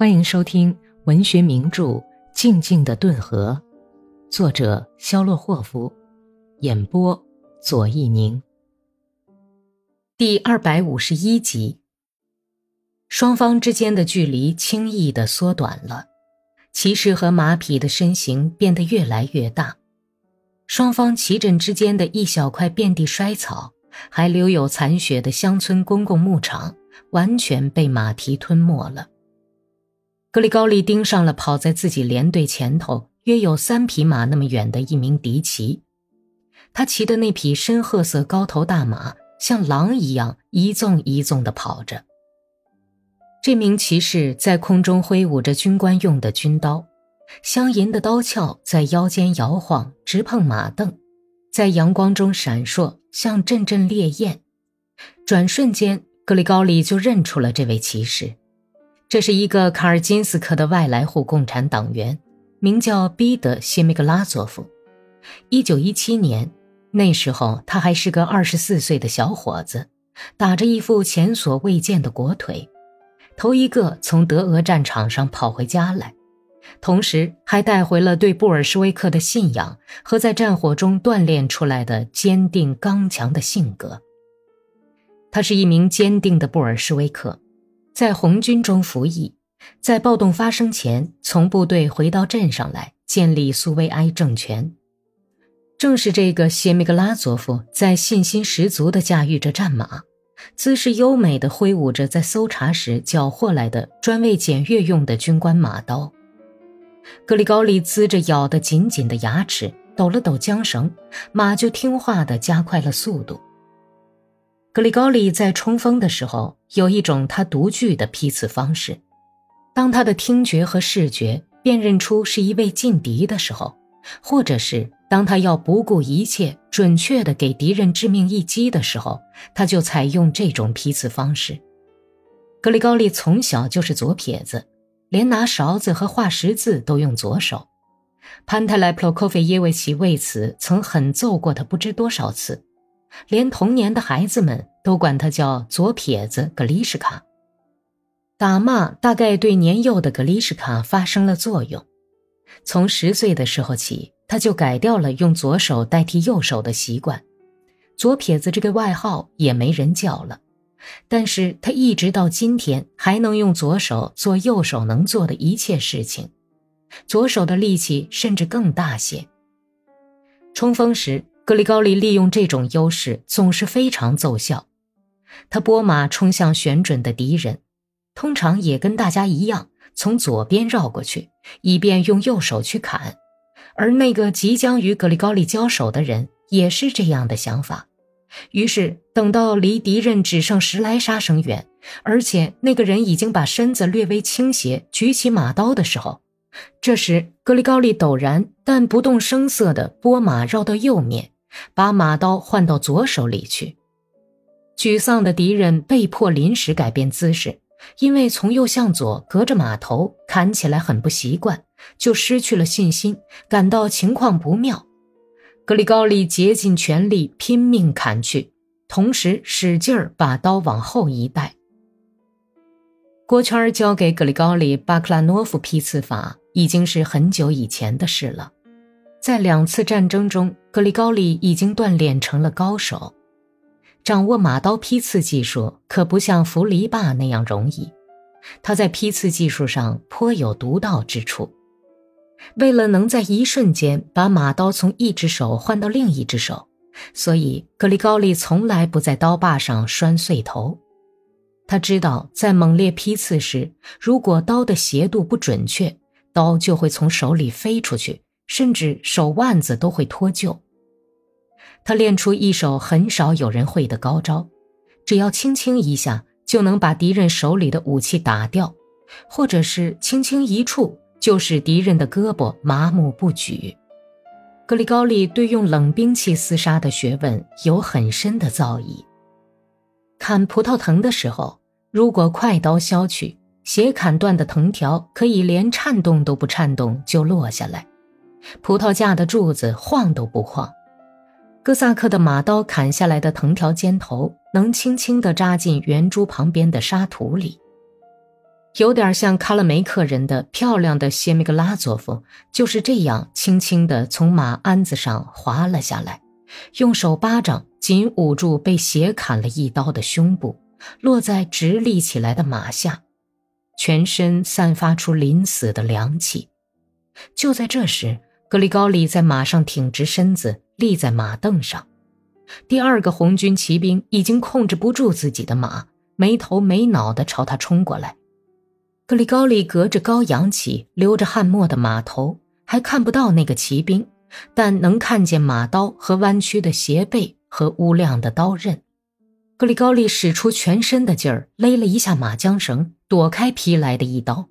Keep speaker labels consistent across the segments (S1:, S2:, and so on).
S1: 欢迎收听文学名著《静静的顿河》，作者肖洛霍夫，演播左一宁。第二百五十一集，双方之间的距离轻易的缩短了，骑士和马匹的身形变得越来越大，双方骑阵之间的一小块遍地衰草，还留有残雪的乡村公共牧场，完全被马蹄吞没了。格里高利盯上了跑在自己连队前头约有三匹马那么远的一名敌骑，他骑的那匹深褐色高头大马像狼一样一纵一纵地跑着。这名骑士在空中挥舞着军官用的军刀，镶银的刀鞘在腰间摇晃，直碰马镫，在阳光中闪烁，像阵阵烈焰。转瞬间，格里高利就认出了这位骑士。这是一个卡尔金斯克的外来户共产党员，名叫彼得·谢米格拉佐夫。一九一七年，那时候他还是个二十四岁的小伙子，打着一副前所未见的国腿，头一个从德俄战场上跑回家来，同时还带回了对布尔什维克的信仰和在战火中锻炼出来的坚定刚强的性格。他是一名坚定的布尔什维克。在红军中服役，在暴动发生前从部队回到镇上来建立苏维埃政权。正是这个谢米格拉佐夫在信心十足地驾驭着战马，姿势优美地挥舞着在搜查时缴获来的专为检阅用的军官马刀。格里高利呲着咬得紧紧的牙齿，抖了抖缰绳，马就听话地加快了速度。格里高利在冲锋的时候有一种他独具的批次方式。当他的听觉和视觉辨认出是一位劲敌的时候，或者是当他要不顾一切准确地给敌人致命一击的时候，他就采用这种批次方式。格里高利从小就是左撇子，连拿勺子和画十字都用左手。潘泰莱普洛科菲耶维奇为此曾狠揍过他不知多少次。连童年的孩子们都管他叫左撇子格里什卡。打骂大概对年幼的格里什卡发生了作用。从十岁的时候起，他就改掉了用左手代替右手的习惯，左撇子这个外号也没人叫了。但是他一直到今天还能用左手做右手能做的一切事情，左手的力气甚至更大些。冲锋时。格里高利利用这种优势总是非常奏效，他拨马冲向旋准的敌人，通常也跟大家一样从左边绕过去，以便用右手去砍。而那个即将与格里高利交手的人也是这样的想法。于是，等到离敌人只剩十来杀生远，而且那个人已经把身子略微倾斜，举起马刀的时候，这时格里高利陡然但不动声色地拨马绕到右面。把马刀换到左手里去，沮丧的敌人被迫临时改变姿势，因为从右向左隔着马头砍起来很不习惯，就失去了信心，感到情况不妙。格里高利竭尽全力拼命砍去，同时使劲儿把刀往后一带。郭圈交给格里高利巴克拉诺夫批次法已经是很久以前的事了。在两次战争中，格里高利已经锻炼成了高手，掌握马刀批次技术可不像弗黎霸那样容易。他在批次技术上颇有独到之处。为了能在一瞬间把马刀从一只手换到另一只手，所以格里高利从来不在刀把上拴碎头。他知道，在猛烈劈刺时，如果刀的斜度不准确，刀就会从手里飞出去。甚至手腕子都会脱臼。他练出一手很少有人会的高招，只要轻轻一下就能把敌人手里的武器打掉，或者是轻轻一触就使敌人的胳膊麻木不举。格里高利对用冷兵器厮杀的学问有很深的造诣。砍葡萄藤的时候，如果快刀削去，斜砍断的藤条可以连颤动都不颤动就落下来。葡萄架的柱子晃都不晃，哥萨克的马刀砍下来的藤条尖头能轻轻地扎进圆珠旁边的沙土里。有点像卡拉梅克人的漂亮的谢米格拉佐夫，就是这样轻轻地从马鞍子上滑了下来，用手巴掌紧捂住被斜砍了一刀的胸部，落在直立起来的马下，全身散发出临死的凉气。就在这时，格里高利在马上挺直身子，立在马凳上。第二个红军骑兵已经控制不住自己的马，没头没脑地朝他冲过来。格里高利隔着高扬起、流着汗沫的马头，还看不到那个骑兵，但能看见马刀和弯曲的斜背和乌亮的刀刃。格里高利使出全身的劲儿，勒了一下马缰绳，躲开劈来的一刀，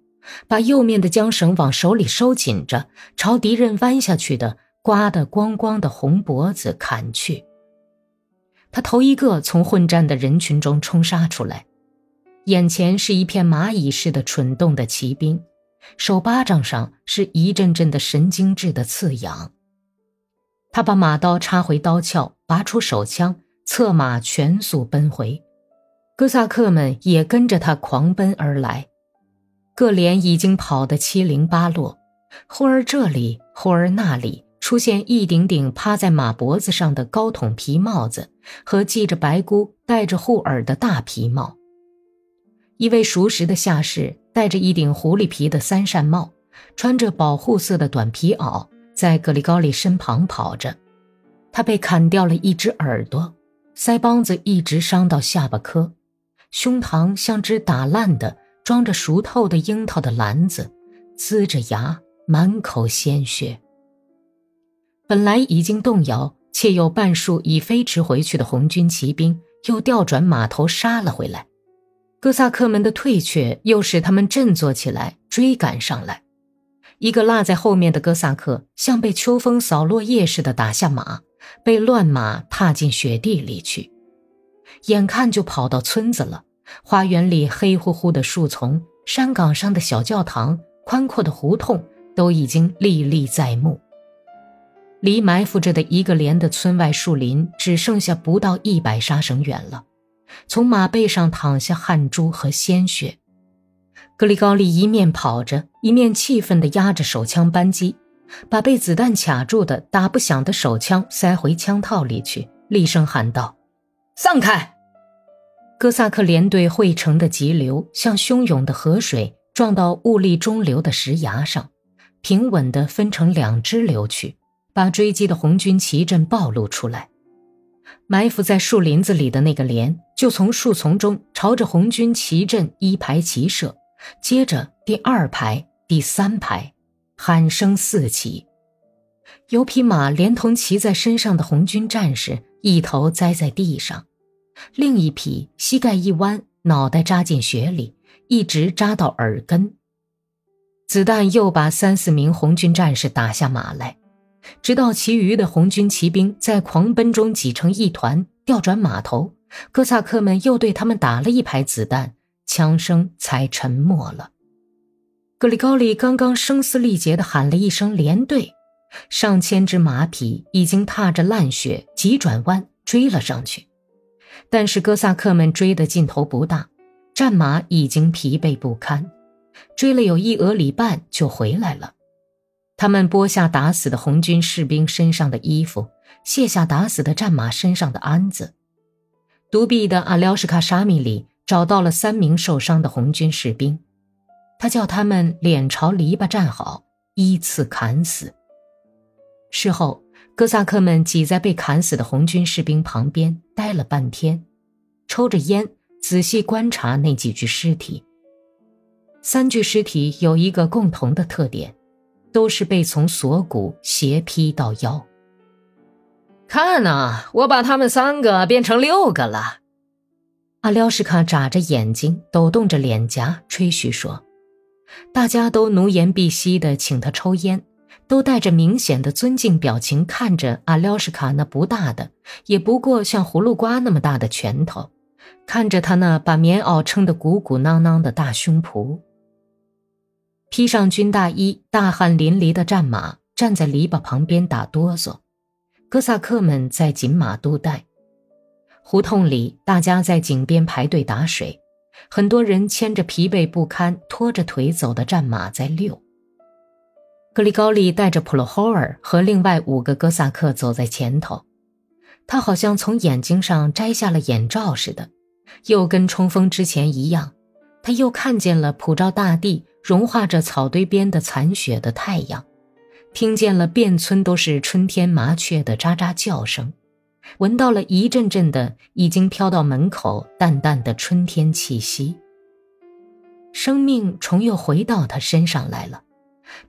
S1: 把右面的缰绳往手里收紧着，朝敌人弯下去的、刮得光光的红脖子砍去。他头一个从混战的人群中冲杀出来。眼前是一片蚂蚁似的蠢动的骑兵，手巴掌上是一阵阵的神经质的刺痒。他把马刀插回刀鞘，拔出手枪，策马全速奔回。哥萨克们也跟着他狂奔而来，各连已经跑得七零八落，忽而这里，忽而那里，出现一顶顶趴在马脖子上的高筒皮帽子和系着白箍、戴着护耳的大皮帽。一位熟识的下士戴着一顶狐狸皮的三扇帽，穿着保护色的短皮袄，在格里高利身旁跑着。他被砍掉了一只耳朵，腮帮子一直伤到下巴颏，胸膛像只打烂的、装着熟透的樱桃的篮子，呲着牙，满口鲜血。本来已经动摇且有半数已飞驰回去的红军骑兵，又调转马头杀了回来。哥萨克们的退却又使他们振作起来，追赶上来。一个落在后面的哥萨克像被秋风扫落叶似的打下马，被乱马踏进雪地里去。眼看就跑到村子了，花园里黑乎乎的树丛，山岗上的小教堂，宽阔的胡同都已经历历在目。离埋伏着的一个连的村外树林只剩下不到一百杀绳远了。从马背上淌下汗珠和鲜血，格里高利一面跑着，一面气愤地压着手枪扳机，把被子弹卡住的打不响的手枪塞回枪套里去，厉声喊道：“散开！”哥萨克连队汇成的急流像汹涌的河水，撞到兀立中流的石崖上，平稳地分成两支流去，把追击的红军旗阵暴露出来。埋伏在树林子里的那个连，就从树丛中朝着红军旗阵一排齐射，接着第二排、第三排，喊声四起。有匹马连同骑在身上的红军战士一头栽在地上，另一匹膝盖一弯，脑袋扎进雪里，一直扎到耳根。子弹又把三四名红军战士打下马来。直到其余的红军骑兵在狂奔中挤成一团，调转马头，哥萨克们又对他们打了一排子弹，枪声才沉默了。格里高利刚刚声嘶力竭地喊了一声“连队”，上千只马匹已经踏着烂雪急转弯追了上去，但是哥萨克们追的劲头不大，战马已经疲惫不堪，追了有一俄里半就回来了。他们剥下打死的红军士兵身上的衣服，卸下打死的战马身上的鞍子。独臂的阿廖什卡沙米里找到了三名受伤的红军士兵，他叫他们脸朝篱笆站好，依次砍死。事后，哥萨克们挤在被砍死的红军士兵旁边待了半天，抽着烟，仔细观察那几具尸体。三具尸体有一个共同的特点。都是被从锁骨斜劈到腰。
S2: 看呐，我把他们三个变成六个了。
S1: 阿廖什卡眨着眼睛，抖动着脸颊，吹嘘说：“大家都奴颜婢膝的请他抽烟，都带着明显的尊敬表情看着阿廖什卡那不大的，也不过像葫芦瓜那么大的拳头，看着他那把棉袄撑得鼓鼓囊囊的大胸脯。”披上军大衣、大汗淋漓的战马站在篱笆旁边打哆嗦，哥萨克们在紧马督带。胡同里，大家在井边排队打水，很多人牵着疲惫不堪、拖着腿走的战马在遛。格里高利带着普罗霍尔和另外五个哥萨克走在前头，他好像从眼睛上摘下了眼罩似的，又跟冲锋之前一样，他又看见了普照大地、融化着草堆边的残雪的太阳，听见了遍村都是春天麻雀的喳喳叫声，闻到了一阵阵的已经飘到门口淡淡的春天气息。生命重又回到他身上来了。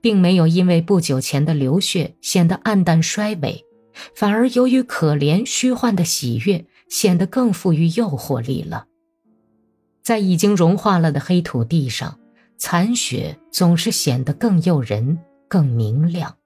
S1: 并没有因为不久前的流血显得黯淡衰微，反而由于可怜虚幻的喜悦，显得更富于诱惑力了。在已经融化了的黑土地上，残雪总是显得更诱人、更明亮。